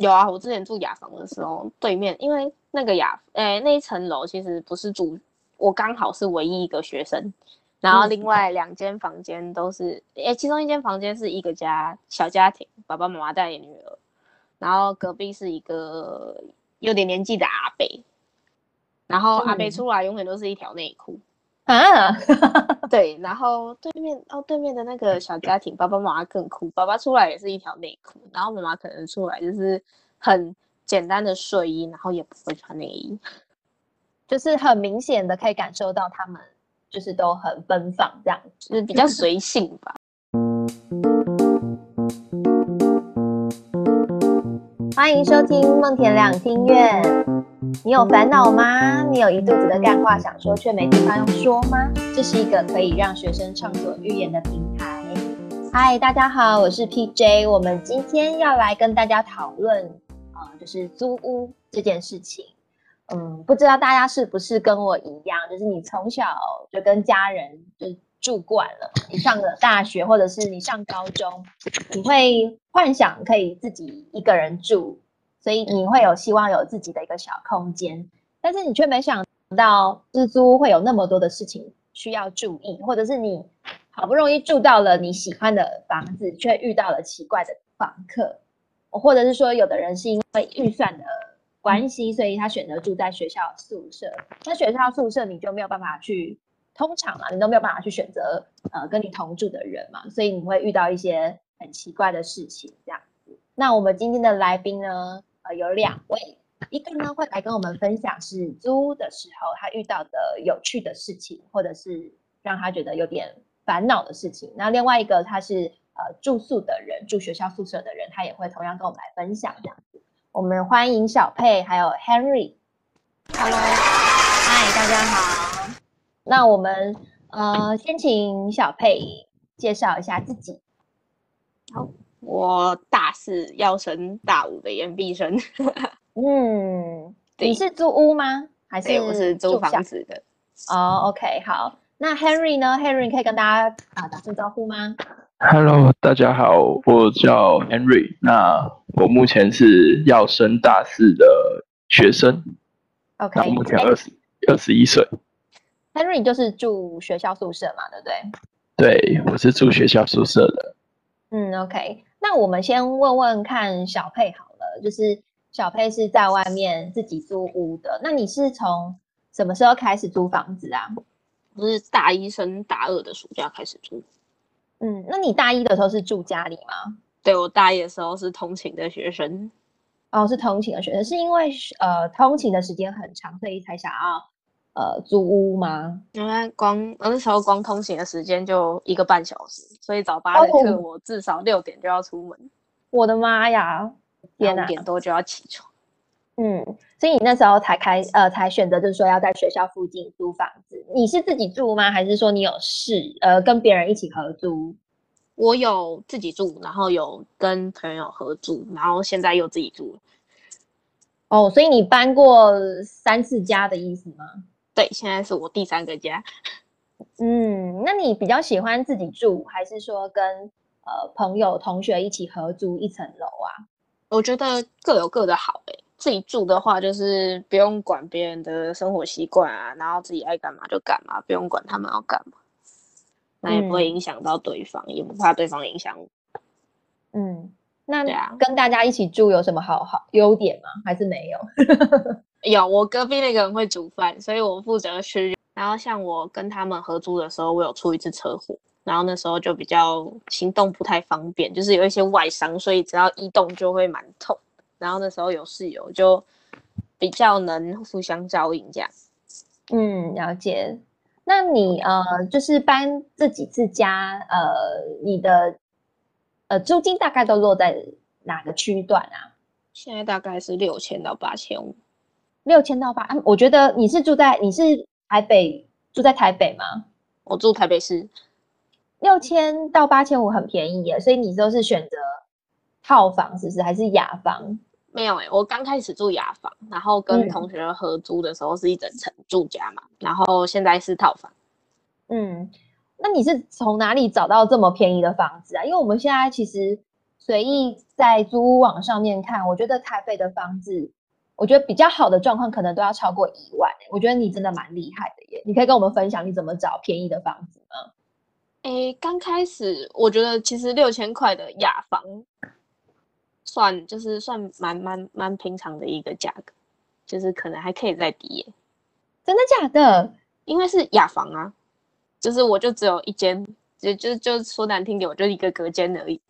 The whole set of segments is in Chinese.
有啊，我之前住雅房的时候，对面因为那个雅诶、那一层楼其实不是住，我刚好是唯一一个学生，然后嗯另外两间房间都是诶、其中一间房间是一个家小家庭，爸爸妈妈带女儿，然后隔壁是一个有点年纪的阿伯，然后阿伯嗯出来永远都是一条内裤。啊，对，然后对面哦，对面的那个小家庭，爸爸妈妈更酷，爸爸出来也是一条内裤，然后妈妈可能出来就是很简单的睡衣，然后也不会穿内衣。就是很明显的可以感受到他们就是都很奔放这样。就是比较随性吧。欢迎收听梦田两厅院。你有烦恼吗？你有一肚子的干话想说却没地方用说吗？这是一个可以让学生畅所欲言的平台。嗨，大家好，我是 PJ。我们今天要来跟大家讨论，呃，就是租屋这件事情。嗯，不知道大家是不是跟我一样，就是你从小就跟家人就住惯了，你上了大学或者是你上高中，你会幻想可以自己一个人住，所以你会有希望有自己的一个小空间，但是你却没想到日租会有那么多的事情需要注意，或者是你好不容易住到了你喜欢的房子，却遇到了奇怪的房客，或者是说有的人是因为预算的关系，所以他选择住在学校宿舍。那学校宿舍你就没有办法去，通常嘛，你都没有办法去选择呃跟你同住的人嘛，所以你会遇到一些很奇怪的事情这样子。那我们今天的来宾呢，呃，有两位，一个呢会来跟我们分享是租的时候他遇到的有趣的事情，或者是让他觉得有点烦恼的事情。那另外一个他是呃住宿的人，住学校宿舍的人，他也会同样跟我们来分享这样子。我们欢迎小佩还有 Henry。Hello，嗨，大家好。那我们呃先请小佩介绍一下自己。好我大四要升大五的研毕生，嗯，你是租屋吗？还是，我是租房子的。哦，OK，好。那 Henry 呢？Henry 你可以跟大家啊打声招呼吗？Hello，大家好，我叫 Henry。那我目前是要升大四的学生，OK，那我目前哎二十二十一岁。Henry 就是住学校宿舍嘛，对不对？对，我是住学校宿舍的。嗯，OK。那我们先问问看小佩好了，就是小佩是在外面自己租屋的，那你是从什么时候开始租房子啊？我是大一升大二的暑假开始租。嗯，那你大一的时候是住家里吗？对我大一的时候是通勤的学生，哦，是通勤的学生，是因为呃通勤的时间很长，所以才想要呃租屋吗？因为光我那时候光通行的时间就一个半小时，所以早八的课哦我至少六点就要出门，我的妈呀！天哪五！点多就要起床。嗯，所以你那时候才开呃才选择就是说要在学校附近租房子。你是自己住吗？还是说你有事呃跟别人一起合租？我有自己住，然后有跟朋友合租，然后现在又自己住了。哦，所以你搬过三次家的意思吗？对，现在是我第三个家。嗯，那你比较喜欢自己住，还是说跟呃朋友同学一起合租一层楼啊？我觉得各有各的好诶、自己住的话，就是不用管别人的生活习惯啊，然后自己爱干嘛就干嘛，不用管他们要干嘛，那也不会嗯影响到对方，也不怕对方影响我。嗯，那跟大家一起住有什么好好优点吗？还是没有？有我隔壁那个人会煮饭，所以我负责吃。然后像我跟他们合租的时候，我有出一次车祸，然后那时候就比较行动不太方便，就是有一些外伤，所以只要一动就会蛮痛。然后那时候有室友就比较能互相照应这样。嗯，了解。那你呃，就是搬这几次家，呃，你的呃租金大概都落在哪个区段啊？现在大概是六千到八千五，六千到八，嗯我觉得你是住在你是台北住在台北吗？我住台北市，六千到八千五很便宜耶，所以你都是选择套房，是不是？还是雅房？没有诶、我刚开始住雅房，然后跟嗯同学合租的时候是一整层住家嘛，然后现在是套房。嗯，那你是从哪里找到这么便宜的房子啊？因为我们现在其实随意在租屋网上面看，我觉得台北的房子，我觉得比较好的状况可能都要超过一万、欸。我觉得你真的蛮厉害的耶！你可以跟我们分享你怎么找便宜的房子吗？诶，刚开始我觉得其实六千块的雅房，算就是算蛮蛮蛮平常的一个价格，就是可能还可以再低耶，真的假的？因为是雅房啊，就是我就只有一间，就就就说难听点，我就一个隔间而已。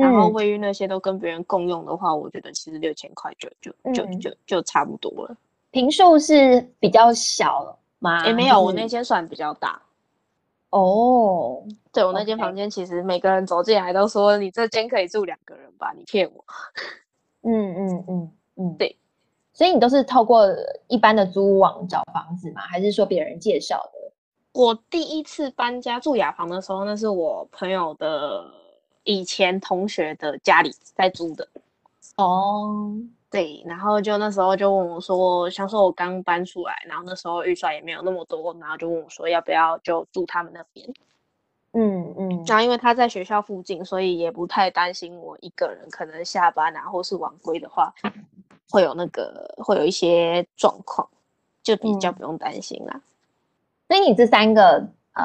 然后嗯卫浴那些都跟别人共用的话，我觉得其实六千块就就就嗯就就差不多了。平数是比较小吗？也没有，我那间算比较大。哦，对我那间房间，其实每个人走进来都说你这间可以住两个人吧？你骗我。嗯嗯嗯嗯，对。所以你都是透过一般的租屋网找房子吗？还是说别人介绍的？我第一次搬家住雅房的时候，那是我朋友的以前同学的家里在租的。哦，对，然后就那时候就问我说，想说我刚搬出来，然后那时候预算也没有那么多，然后就问我说要不要就住他们那边。嗯嗯，然后因为他在学校附近，所以也不太担心我一个人可能下班啊，或是晚归的话，会有那个会有一些状况，就比较嗯不用担心啦。所以你这三个呃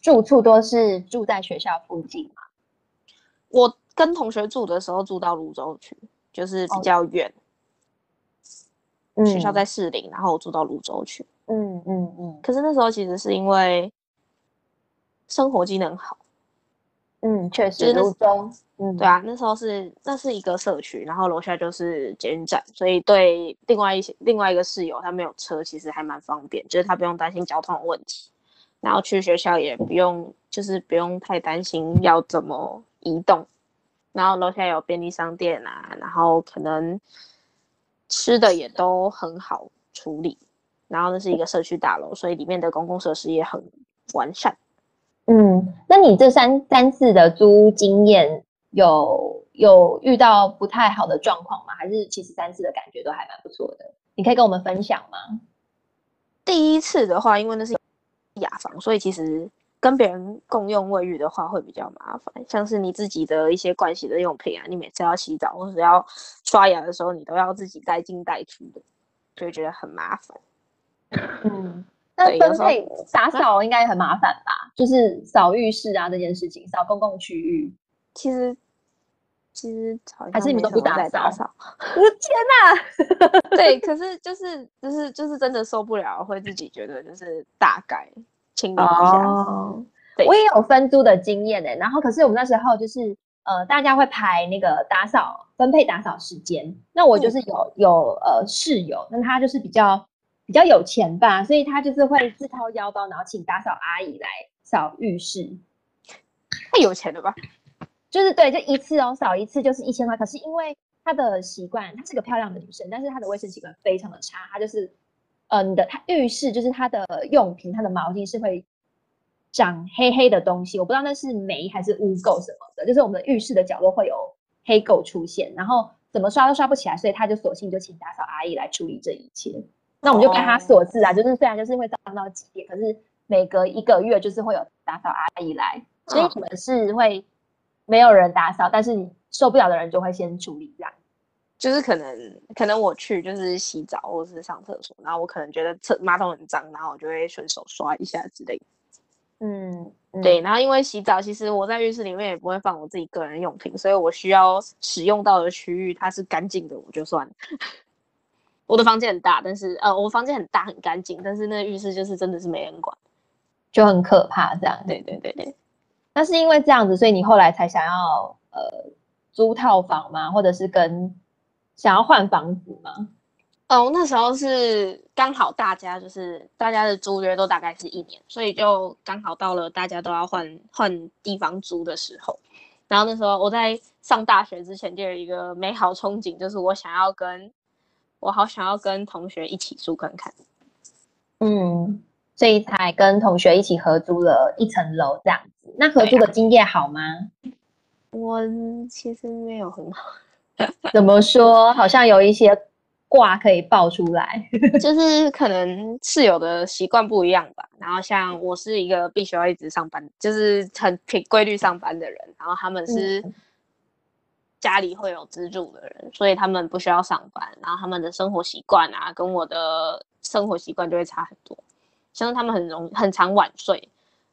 住处都是住在学校附近吗？我跟同学住的时候住到泸州去，就是比哦。较远，嗯。学校在士林，然后我住到泸州去。嗯嗯嗯。可是那时候其实是因为生活机能好，嗯，确实，就是泸州，嗯，对啊，那时候是那是一个社区，然后楼下就是捷运站，所以对另外一些另外一个室友他没有车，其实还蛮方便，就是他不用担心交通的问题，然后去学校也不用就是不用太担心要怎么移动，然后楼下有便利商店啊，然后可能吃的也都很好处理，然后那是一个社区大楼，所以里面的公共设施也很完善。嗯，那你这三三次的租屋经验有有遇到不太好的状况吗？还是其实三次的感觉都还蛮不错的？你可以跟我们分享吗？第一次的话，因为那是雅房，所以其实跟别人共用卫浴的话会比较麻烦。像是你自己的一些盥洗的用品啊，你每次要洗澡或者要刷牙的时候，你都要自己带进带出的，就会觉得很麻烦。嗯，那分配打扫应该很麻烦吧？就是扫浴室啊这件事情，扫公共区域。其实其实还是你们都不打打扫？我的天哪！对，可是 就是就是就是真的受不了，会自己觉得就是大概清理一下。哦，对我也有分租的经验呢、然后可是我们那时候就是呃，大家会排那个打扫分配打扫时间。那我就是有、有呃室友，那他就是比较比较有钱吧，所以他就是会自掏腰包，然后请打扫阿姨来扫浴室。太有钱了吧？就是对，就一次哦，扫一次就是一千块。可是因为她的习惯，她是个漂亮的女生，但是她的卫生习惯非常的差。她就是，呃，你的它浴室就是它的用品，它的毛巾是会长黑黑的东西，我不知道那是霉还是污垢什么的。就是我们的浴室的角落会有黑垢出现，然后怎么刷都刷不起来，所以他就索性就请打扫阿姨来处理这一切。那我们就跟她哦所致啊，就是虽然就是会脏到极点，可是每隔一个月就是会有打扫阿姨来，所以嗯你们是会没有人打扫，但是你受不了的人就会先处理这样。就是可能可能我去就是洗澡或是上厕所，然后我可能觉得厕马桶很脏，然后我就会顺手刷一下之类的。嗯，嗯对，，然后因为洗澡，其实我在浴室里面也不会放我自己个人用品，所以我需要使用到的区域它是干净的，我就算了。我的房间很大，但是呃，我房间很大很干净，但是那个浴室就是真的是没人管。就很可怕这样。对对对对，那是因为这样子，所以你后来才想要呃租套房吗？或者是跟想要换房子吗？哦，那时候是刚好大家就是大家的租约都大概是一年，所以就刚好到了大家都要换换地方租的时候。然后那时候我在上大学之前就有一个美好憧憬，就是我想要跟我好想要跟同学一起住看看。嗯，所以才跟同学一起合租了一层楼这样子。那合租的经验好吗？我其实没有很好，怎么说？好像有一些卦可以爆出来。就是可能室友的习惯不一样吧。然后像我是一个必须要一直上班，就是很挺规律上班的人，然后他们是嗯家里会有资助的人，所以他们不需要上班，然后他们的生活习惯啊，跟我的生活习惯就会差很多。像他们很容很常晚睡，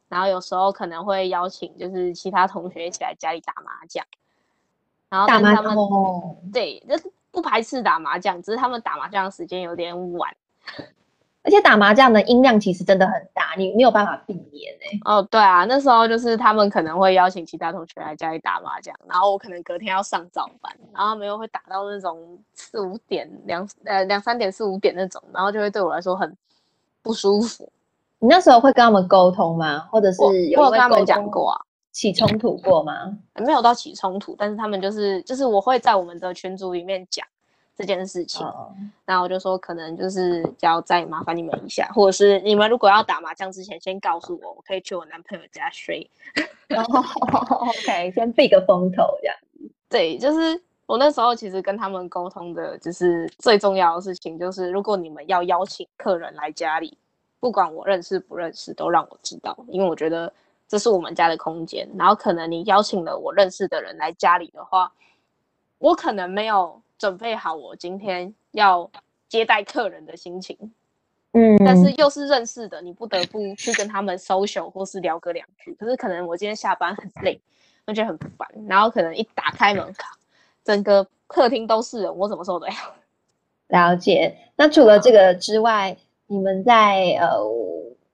然后有时候可能会邀请就是其他同学一起来家里打麻将，然后打麻但他们将哦，对，就是不排斥打麻将，只是他们打麻将的时间有点晚。而且打麻将的音量其实真的很大，你没有办法避免哎、哦，对啊，那时候就是他们可能会邀请其他同学来家里打麻将，然后我可能隔天要上早班，然后他们又会打到那种四五点、两呃两三点、四五点那种，然后就会对我来说很不舒服。你那时候会跟他们沟通吗？或者是有跟他们讲过啊，起冲突过吗？没有到起冲突，但是他们就是就是我会在我们的群组里面讲这件事情，哦，然后我就说可能就是要再麻烦你们一下，或者是你们如果要打麻将之前先告诉我，我可以去我男朋友家睡。然后 OK，先避个风头这样。对，就是我那时候其实跟他们沟通的，就是最重要的事情，就是如果你们要邀请客人来家里，不管我认识不认识，都让我知道，因为我觉得这是我们家的空间。然后可能你邀请了我认识的人来家里的话，我可能没有准备好我今天要接待客人的心情，嗯，但是又是认识的，你不得不去跟他们 social 或是聊个两句。可是可能我今天下班很累，我觉得很烦，然后可能一打开门，靠，整个客厅都是人，我怎么受得了？了解。那除了这个之外，你们在呃，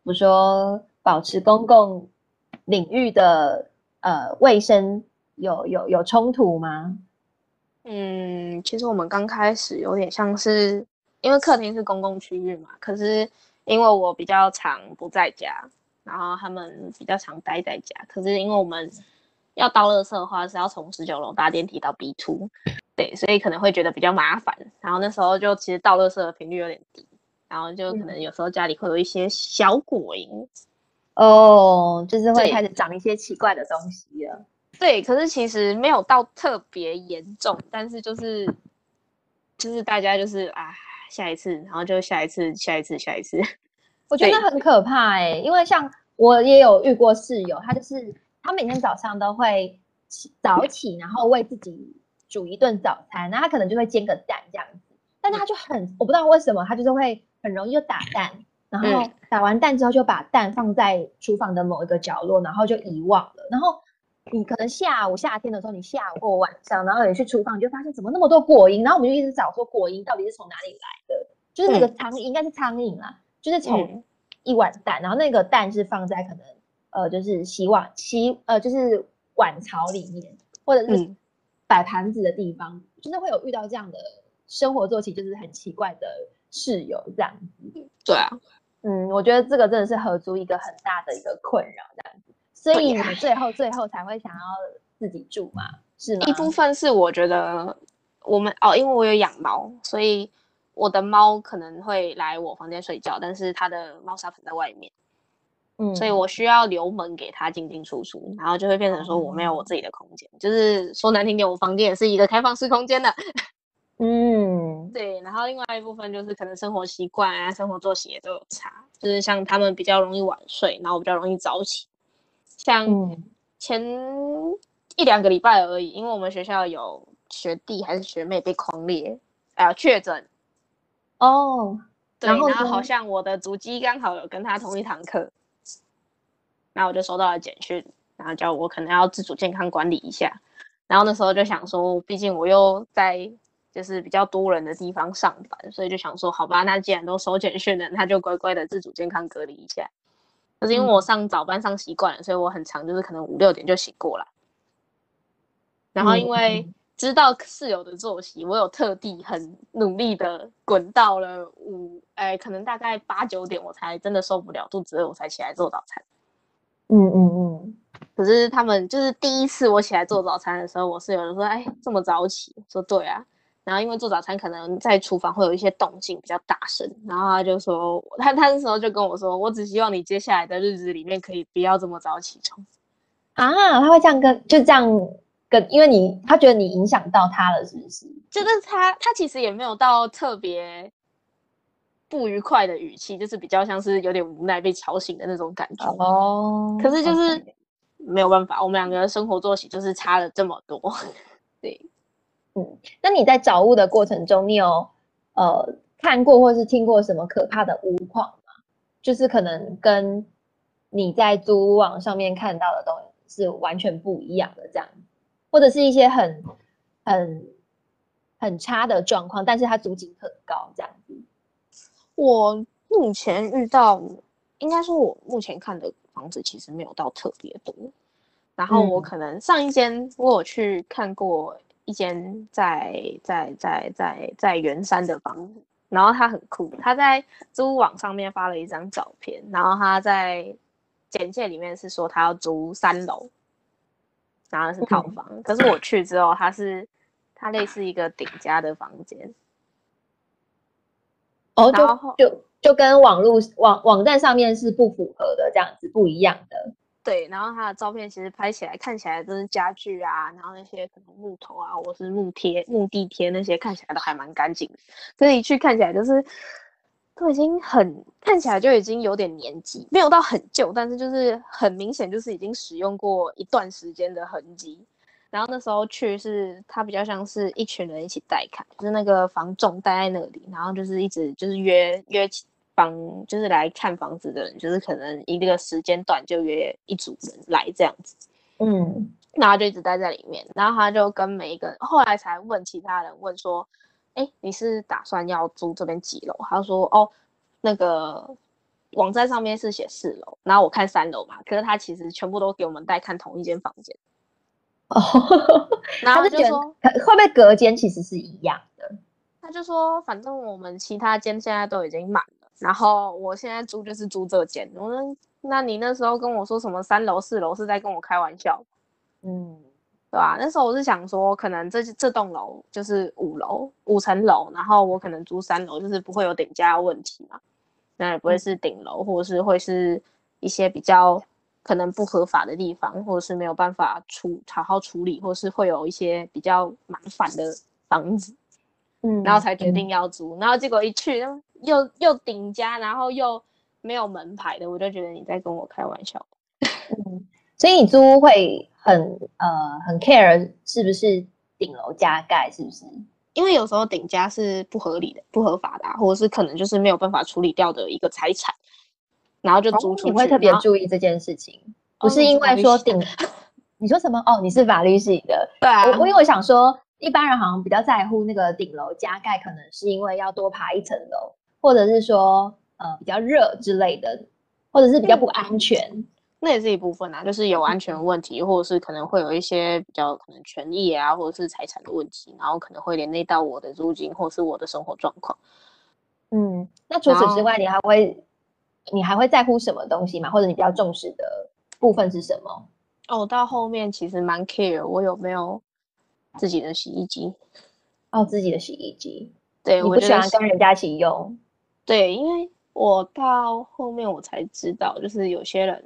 比如说保持公共领域的呃卫生有有有冲突吗？嗯，其实我们刚开始有点像是，因为客厅是公共区域嘛，可是因为我比较常不在家，然后他们比较常待在家，可是因为我们要倒垃圾的话是要从十九楼搭电梯到 B two，对，所以可能会觉得比较麻烦。然后那时候就其实倒垃圾的频率有点低，然后就可能有时候家里会有一些小果蝇，哦，就是会对开始长一些奇怪的东西了。对，可是其实没有到特别严重，但是就是就是大家就是啊，下一次，然后就下一次，下一次，下一次。我觉得很可怕哎、因为像我也有遇过室友，他就是他每天早上都会起早起，然后为自己煮一顿早餐，那他可能就会煎个蛋这样子，但是他就很我不知道为什么，他就是会很容易就打蛋，然后嗯。打完蛋之后就把蛋放在厨房的某一个角落，然后就遗忘了，然后。你可能下午夏天的时候，你下午或晚上，然后你去厨房，你就发现怎么那么多果蝇，然后我们就一直找说果蝇到底是从哪里来的，就是那个苍蝇，应该是苍蝇啦，就是从嗯。一碗蛋，然后那个蛋是放在可能呃就是洗碗洗呃就是碗槽里面，或者是嗯。摆盘子的地方，就是会有遇到这样的生活作息，就是很奇怪的室友这样子。对啊，嗯，我觉得这个真的是合租一个很大的一个困扰这样子，所以你最后最后才会想要自己住嘛？是吗？一部分是我觉得我们哦，因为我有养猫，所以我的猫可能会来我房间睡觉，但是它的猫砂盆在外面，嗯，所以我需要留门给它进进出出，然后就会变成说我没有我自己的空间，就是说难听点，我房间也是一个开放式空间的。嗯。对，然后另外一部分就是可能生活习惯啊、生活作息也都有差，就是像他们比较容易晚睡，然后我比较容易早起。像嗯。前一两个礼拜而已，因为我们学校有学弟还是学妹被狂猎，啊确诊，哦，对，然后然后好像我的足迹刚好有跟他同一堂课，然后我就收到了简讯，然后叫我可能要自主健康管理一下，然后那时候就想说，毕竟我又在就是比较多人的地方上班，所以就想说，好吧，那既然都收简讯了，那就乖乖的自主健康隔离一下。可是因为我嗯上早班上习惯了，所以我很长就是可能五六点就醒过来，然后因嗯为嗯知道室友的作息，我有特地很努力的滚到了五，哎，可能大概八九点我才真的受不了，肚子饿，我才起来做早餐。嗯嗯嗯，可是他们就是第一次我起来做早餐的时候，我室友就说：“哎，这么早起？”说：“对啊。”然后因为做早餐可能在厨房会有一些动静比较大声，然后他就说，他他那时候就跟我说：“我只希望你接下来的日子里面可以不要这么早起床。啊，他会这样跟就这样跟，因为你他觉得你影响到他了，是不是？”就是他他其实也没有到特别不愉快的语气，就是比较像是有点无奈被吵醒的那种感觉。哦可是就是没有办法，我们两个的生活作息就是差了这么多。对，嗯，那你在找屋的过程中，你有呃看过或是听过什么可怕的屋况吗？就是可能跟你在租屋网上面看到的东西是完全不一样的这样，或者是一些很很很差的状况，但是它租金很高这样子。我目前遇到，应该说我目前看的房子其实没有到特别多。然后我嗯可能上一间我有去看过一间在在在在在圆山的房子，然后他很酷，他在租屋网上面发了一张照片，然后他在简介里面是说他要租三楼，然后是套嗯。房，可是我去之后，他是他类似一个顶家的房间，哦，就就就跟网络网网站上面是不符合的，这样子不一样的。对，然后他的照片其实拍起来看起来都是家具啊，然后那些可能木头啊，或是木贴、木地贴那些看起来都还蛮干净的，可是一去看起来就是都已经很看起来就已经有点年纪，没有到很旧，但是就是很明显就是已经使用过一段时间的痕迹。然后那时候去是它比较像是一群人一起带看，就是那个房仲待在那里，然后就是一直就是约约起房，就是来看房子的人，就是可能一个时间段就约一组人来这样子，嗯然后就一直待在里面，然后他就跟每一个人，后来才问其他人问说，哎，你是打算要租这边几楼？他说哦，那个网站上面是写四楼，然后我看三楼嘛，可是他其实全部都给我们带看同一间房间，哦，然后就说。可会不会隔间其实是一样的？他就说，反正我们其他间现在都已经满了，然后我现在租就是租这间。我说，那你那时候跟我说什么三楼、四楼是在跟我开玩笑，嗯对吧？那时候我是想说，可能这这栋楼就是五楼、五层楼，然后我可能租三楼，就是不会有顶加的问题嘛，那也不会是顶楼，或者是会是一些比较可能不合法的地方，或者是没有办法处好好处理，或是会有一些比较麻烦的房子。嗯，然后才决嗯定要租，然后结果一去又又顶家，然后又没有门牌的，我就觉得你在跟我开玩笑。嗯，所以你租屋会很呃很 care 是不是顶楼加盖，是不是？因为有时候顶家是不合理的、不合法的、啊，或者是可能就是没有办法处理掉的一个财产，然后就租出去。哦你会特别注意这件事情，不哦是因为说顶，你说什么？哦，你是法律系的，对啊，我我因为我想说，一般人好像比较在乎那个顶楼加盖，可能是因为要多爬一层楼，或者是说呃比较热之类的，或者是比较不安全。那也是一部分啊，就是有安全问题，或者是可能会有一些比较可能权益啊，或者是财产的问题，然后可能会连累到我的租金或是我的生活状况。嗯，那除此之外，你还会你还会在乎什么东西吗？或者你比较重视的部分是什么？哦，到后面其实蛮 care 我有没有自己的洗衣机。哦，自己的洗衣机，对，我不喜欢跟人家一起用。对，因为我到后面我才知道，就是有些人，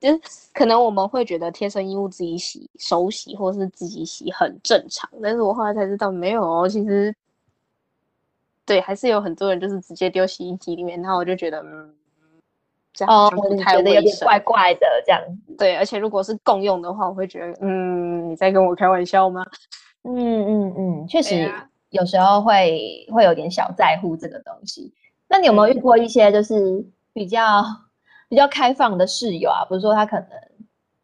就是可能我们会觉得贴身衣物自己洗、手洗或是自己洗很正常，但是我后来才知道没有哦，其实对，还是有很多人就是直接丢洗衣机里面，然后我就觉得，嗯，这样好哦像，不太觉得有点。怪怪的这样子。对，而且如果是共用的话，我会觉得，嗯，你在跟我开玩笑吗？嗯嗯嗯，确实有时候会会有点小在乎这个东西。那你有没有遇嗯过一些就是比较比较开放的室友啊？比如说他可能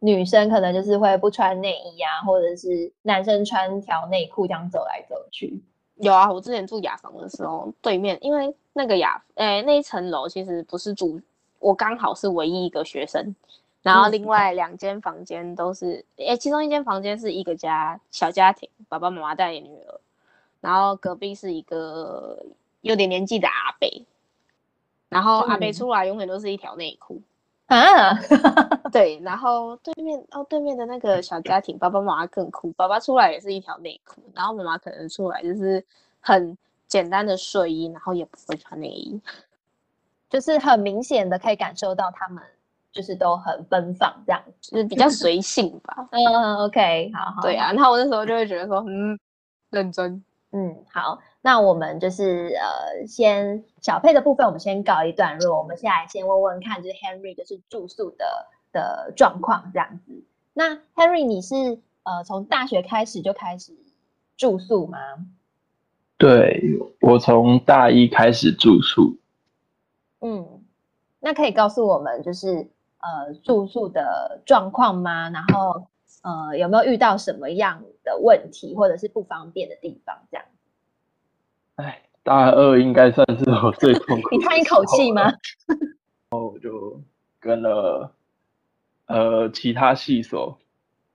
女生可能就是会不穿内衣啊，或者是男生穿条内裤这样走来走去。有啊，我之前住雅房的时候，对面因为那个雅，诶、那一层楼其实不是住，我刚好是唯一一个学生，然后嗯另外两间房间都是，诶、其中一间房间是一个家小家庭，爸爸妈妈带女儿，然后隔壁是一个有点年纪的阿伯，然后阿伯嗯出来永远都是一条内裤，啊，对，然后对面哦，对面的那个小家庭，爸爸妈妈更酷，爸爸出来也是一条内裤，然后妈妈可能出来就是很简单的睡衣，然后也不会穿内衣。就是很明显的可以感受到他们就是都很奔放这样。就是比较随性吧。嗯，OK，好好。对啊，然后我那时候就会觉得说，嗯，认真。嗯，好，那我们就是呃，先小配的部分，我们先告一段落。我们现在先问问看，就是 Henry 就是住宿的的状况这样子。那 Henry，你是呃从大学开始就开始住宿吗？对我从大一开始住宿，嗯，那可以告诉我们就是呃住宿的状况吗？然后呃有没有遇到什么样的问题或者是不方便的地方？这样，哎，大二应该算是我最痛苦。你叹一口气吗？然后我就跟了呃其他系所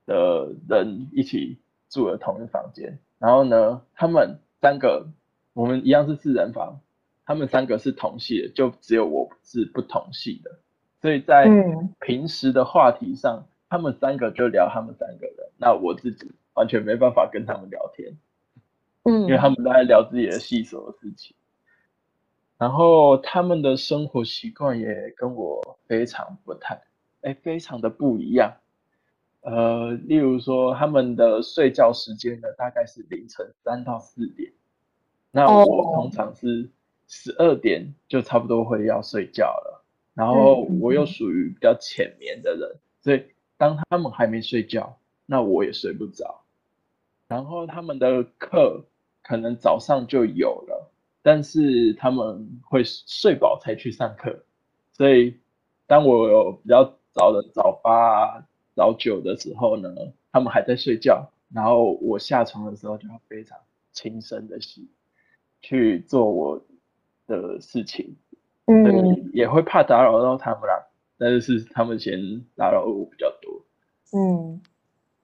的人一起住了同一房间，然后呢，他们三个我们一样是四人房，他们三个是同系的，就只有我是不同系的，所以在嗯平时的话题上，他们三个就聊他们三个人，那我自己完全没办法跟他们聊天。嗯，因为他们都在聊自己的细琐的事情，然后他们的生活习惯也跟我非常不太，哎，非常的不一样。呃，例如说他们的睡觉时间呢，大概是凌晨三到四点，那哦我通常是十二点就差不多会要睡觉了，然后我又嗯属于比较浅眠的人，所以当他们还没睡觉，那我也睡不着。然后他们的课可能早上就有了，但是他们会睡饱才去上课，所以当我有比较早的早八啊、早九的时候呢，他们还在睡觉，然后我下床的时候就要非常轻声的洗，去做我的事情，嗯也会怕打扰到他们啦，但是是他们先打扰我比较多。嗯，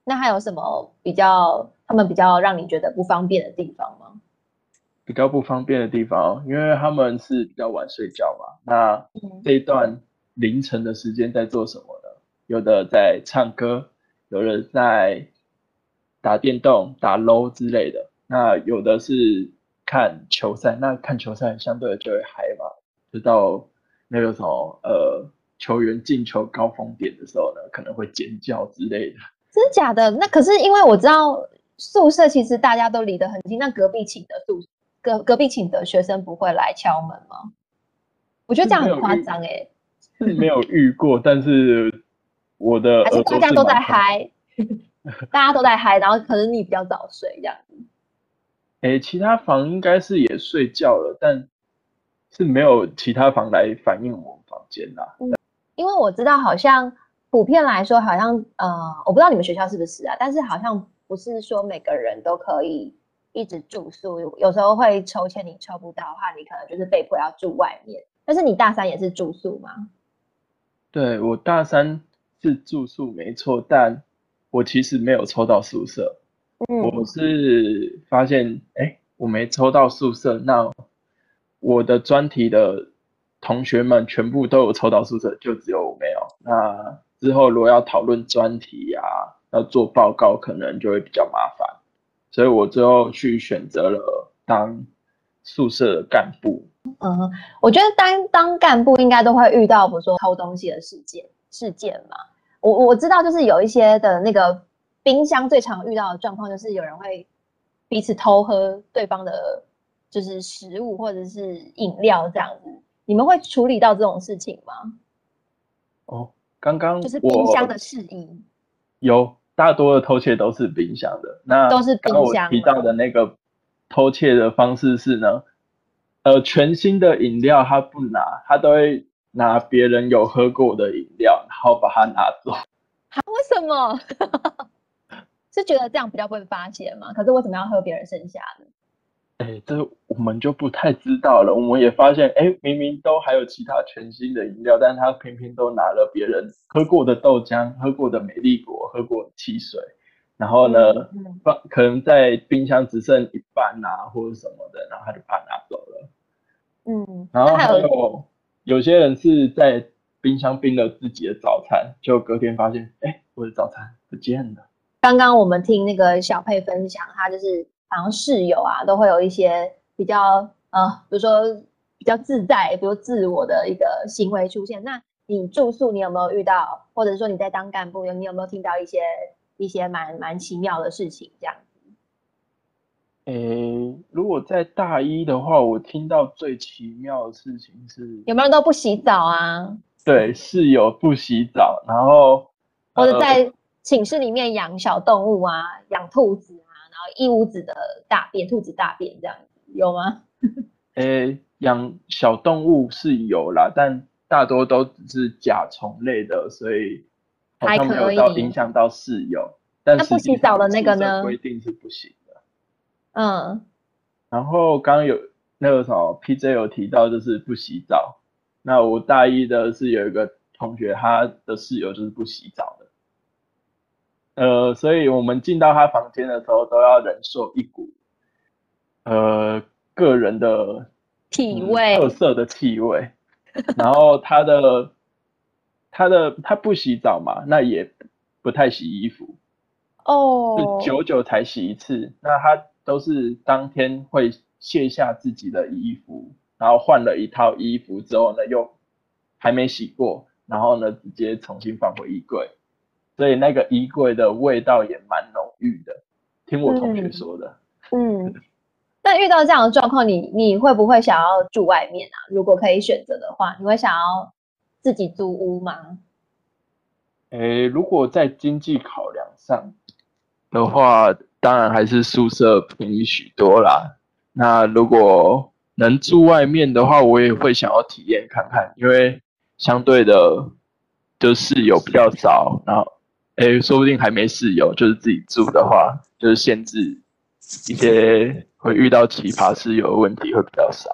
那还有什么比较他们比较让你觉得不方便的地方吗？比较不方便的地方，因为他们是比较晚睡觉嘛，那嗯这一段凌晨的时间在做什么呢？有的在唱歌，有的在打电动、打 LO 之类的，那有的是看球赛。那看球赛相对的就会嗨嘛，就到那个什么呃球员进球高峰点的时候呢，可能会尖叫之类的。真的假的？那可是因为我知道宿舍其实大家都离得很近，那隔壁寝的宿隔隔壁寝的学生不会来敲门吗？我觉得这样很夸张哎，是没有遇过，但是我的还是大家都在嗨，大家都在嗨，然后可能你比较早睡这样子。诶，其他房应该是也睡觉了，但是没有其他房来反映我们房间啦。因为我知道好像普遍来说，好像呃，我不知道你们学校是不是啊，但是好像不是说每个人都可以一直住宿，有有时候会抽签，你抽不到的话，你可能就是被迫要住外面。但是你大三也是住宿吗？对，我大三是住宿没错，但我其实没有抽到宿舍。我嗯是发现，哎，我没抽到宿舍，那我的专题的同学们全部都有抽到宿舍，就只有我没有。那之后如果要讨论专题呀、要做报告，可能就会比较麻烦，所以我最后去选择了当宿舍的干部。嗯，我觉得当当干部应该都会遇到，比如说偷东西的事件事件嘛。我我知道，就是有一些的那个冰箱最常遇到的状况，就是有人会彼此偷喝对方的，就是食物或者是饮料这样子。你们会处理到这种事情吗？哦，刚刚就是冰箱的事宜。有大多的偷窃都是冰箱的，那都是冰箱我提到的那个偷窃的方式是呢，呃，全新的饮料他不拿，他都会拿别人有喝过的饮料，然后把它拿走。啊？为什么？是觉得这样比较不会发现吗？可是为什么要喝别人剩下的？哎，这我们就不太知道了。我们也发现，哎，明明都还有其他全新的饮料，但是他偏偏都拿了别人喝过的豆浆、喝过的美丽果、喝过的汽水，然后呢，嗯放可能在冰箱只剩一半啊，或者什么的，然后他就把它拿走了。嗯，然后还有有些人是在冰箱冰了自己的早餐，就隔天发现，哎，我的早餐不见了。刚刚我们听那个小佩分享，他就是好像室友啊，都会有一些比较呃，比如说比较自在，比如自我的一个行为出现。那你住宿，你有没有遇到，或者说你在当干部，你有没有听到一些一些蛮蛮奇妙的事情？这样子，诶，如果在大一的话，我听到最奇妙的事情是，有没有人都不洗澡啊，对室友不洗澡，然后或者呃在寝室里面养小动物啊，养兔子后一屋子的大便，兔子大便这样子有吗？诶，养小动物是有啦，但大多都只是甲虫类的，所以好像没有到影响到室友。但那不洗澡的那个呢？规定是不行的。嗯。然后刚刚有那个什么 PJ 有提到，就是不洗澡。那我大一的是有一个同学，他的室友就是不洗澡的。呃，所以我们进到他房间的时候，都要忍受一股呃个人的体味、特色的气味。然后他的他的他不洗澡嘛，那也不太洗衣服。哦。久久才洗一次，那他。都是当天会卸下自己的衣服，然后换了一套衣服之后呢，又还没洗过，然后呢直接重新放回衣柜，所以那个衣柜的味道也蛮浓郁的。听我同学说的。嗯，那遇到这样的状况，你你会不会想要住外面啊？如果可以选择的话，你会想要自己租屋吗？诶，如果在经济考量上的话。当然还是宿舍便宜许多啦。那如果能住外面的话，我也会想要体验看看，因为相对的，就室友比较少，然后，哎，说不定还没室友，就是自己住的话，就是限制一些会遇到奇葩室友的问题会比较少。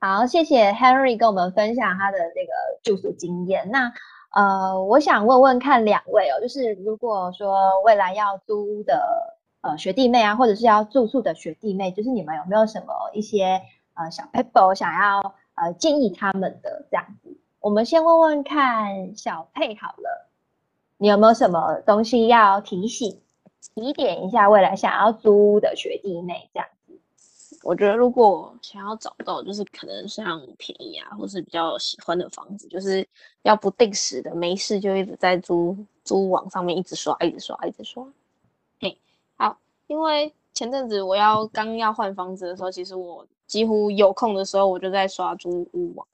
好，谢谢 Henry 跟我们分享他的那个住宿经验。那。呃，我想问问看两位哦，就是如果说未来要租的呃学弟妹啊，或者是要住宿的学弟妹，就是你们有没有什么一些呃小 paper 想要呃建议他们的这样子？我们先问问看小佩好了，你有没有什么东西要提醒提点一下未来想要租的学弟妹这样？我觉得如果想要找到，就是可能像便宜啊，或是比较喜欢的房子，就是要不定时的，没事就一直在租租网上面一直刷，一直刷，一直刷。嘿，好，因为前阵子我要刚要换房子的时候，其实我几乎有空的时候我就在刷租屋网。嗯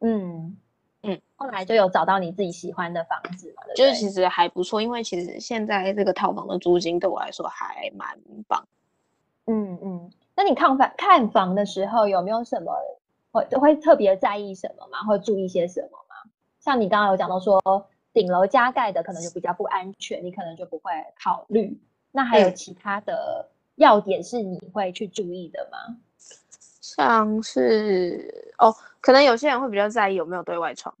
嗯，后来就有找到你自己喜欢的房子嘛？就是其实还不错，因为其实现在这个套房的租金对我来说还蛮棒。嗯嗯，那你看房看房的时候有没有什么会会特别在意什么吗？会注意些什么吗？像你刚刚有讲到说顶楼加盖的可能就比较不安全，你可能就不会考虑。那还有其他的要点是你会去注意的吗？像是哦，可能有些人会比较在意有没有对外窗。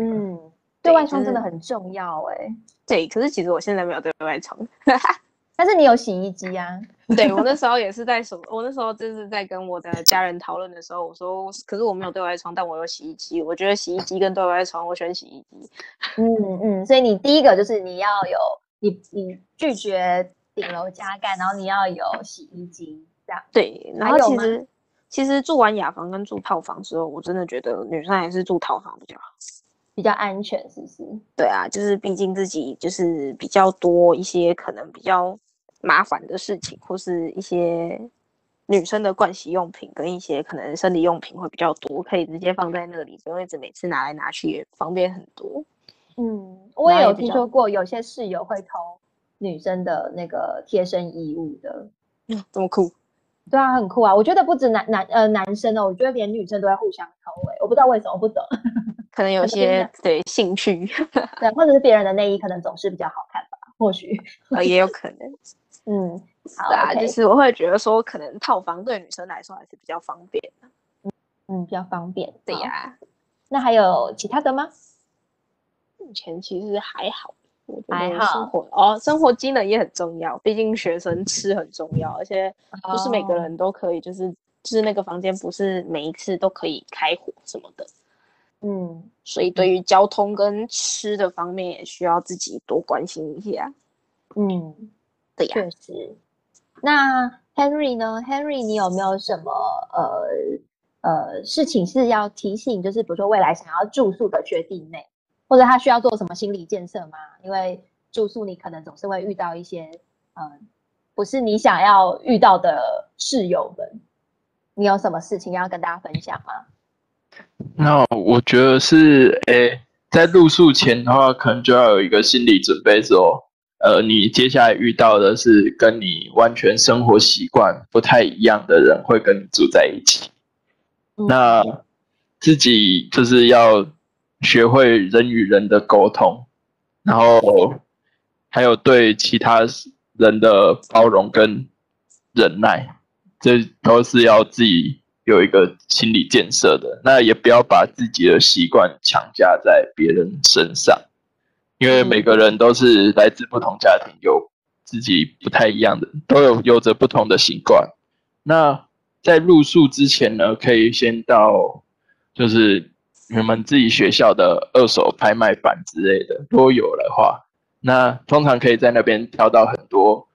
嗯，对外窗真的很重要哎。对，可是其实我现在没有对外窗。但是你有洗衣机啊？对我那时候也是在说，我那时候就是在跟我的家人讨论的时候，我说，可是我没有对外窗，但我有洗衣机。我觉得洗衣机跟对外窗，我选洗衣机。嗯嗯，所以你第一个就是你要有你你拒绝顶楼加盖，然后你要有洗衣机这样。对，然后其实其实住完雅房跟住套房之后，我真的觉得女生还是住套房比较好，比较安全，是不是？对啊，就是毕竟自己就是比较多一些可能比较。麻烦的事情，或是一些女生的盥洗用品跟一些可能生理用品会比较多，可以直接放在那里，不用一直每次拿来拿去，也方便很多。嗯，我也有听说过，有些室友会偷女生的那个贴身衣物的。嗯，这么酷？对啊，很酷啊！我觉得不止男男呃男生哦，我觉得连女生都会互相偷诶，我不知道为什么，不懂。可能有些对兴趣，对，或者是别人的内衣可能总是比较好看吧，或许呃也有可能。嗯，好啊，就是我会觉得说，可能套房对女生来说还是比较方便的。嗯嗯，比较方便。对呀，那还有其他的吗？目前其实还好，我觉得。生活哦，生活机能也很重要，毕竟学生吃很重要，而且不是每个人都可以，就是就是那个房间不是每一次都可以开火什么的。嗯，所以对于交通跟吃的方面，也需要自己多关心一下。嗯。对呀确实，那 Henry 呢？Henry，你有没有什么呃呃事情是要提醒？就是比如说未来想要住宿的学弟妹，或者他需要做什么心理建设吗？因为住宿你可能总是会遇到一些嗯，不是你想要遇到的室友们。你有什么事情要跟大家分享吗？那我觉得是，诶，在入宿前的话，可能就要有一个心理准备，说。呃，你接下来遇到的是跟你完全生活习惯不太一样的人会跟你住在一起，那自己就是要学会人与人的沟通，然后还有对其他人的包容跟忍耐，这都是要自己有一个心理建设的。那也不要把自己的习惯强加在别人身上。因为每个人都是来自不同家庭，有自己不太一样的，都有有着不同的习惯。那在入宿之前呢，可以先到就是你们自己学校的二手拍卖版之类的，如果有的话，那通常可以在那边挑到很多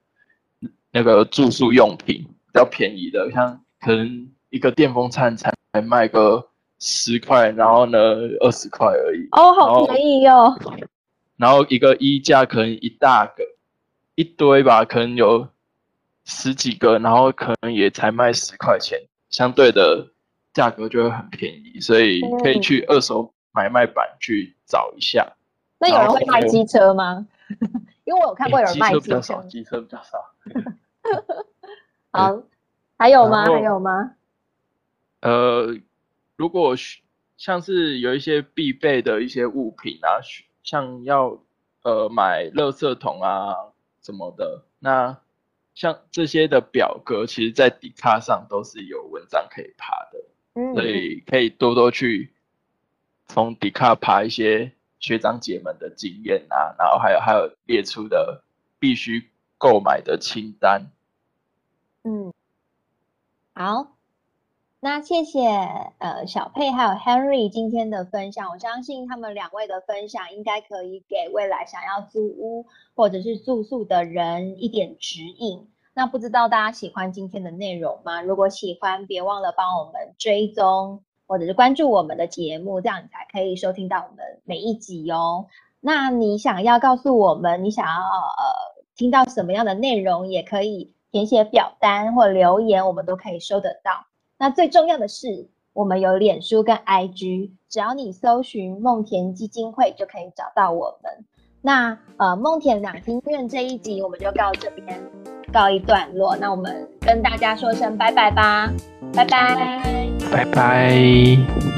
那个住宿用品比较便宜的，像可能一个电风扇才卖个十块，然后呢二十块而已。哦，好便宜哟。然后一个衣架可能一大个一堆吧，可能有十几个，然后可能也才卖十块钱，相对的价格就会很便宜，所以可以去二手买卖版去找一下。那有人会卖机车吗？因为我有看过有人卖机车，比较少，机车比较少。好，还有吗？还有吗？呃，如果像是有一些必备的一些物品啊。像要呃买垃圾桶啊什么的，那像这些的表格，其实在底卡上都是有文章可以爬的，所以可以多多去从底卡爬一些学长姐们的经验啊，然后还有还有列出的必须购买的清单。嗯，好。那谢谢呃小佩还有 Henry 今天的分享，我相信他们两位的分享应该可以给未来想要租屋或者是住宿的人一点指引。那不知道大家喜欢今天的内容吗？如果喜欢，别忘了帮我们追踪或者是关注我们的节目，这样你才可以收听到我们每一集哦。那你想要告诉我们你想要呃听到什么样的内容，也可以填写表单或留言，我们都可以收得到。那最重要的是，我们有脸书跟 IG，只要你搜寻梦田基金会就可以找到我们。那呃，梦田两厅院这一集我们就到这边告一段落。那我们跟大家说声拜拜吧，拜拜，拜拜。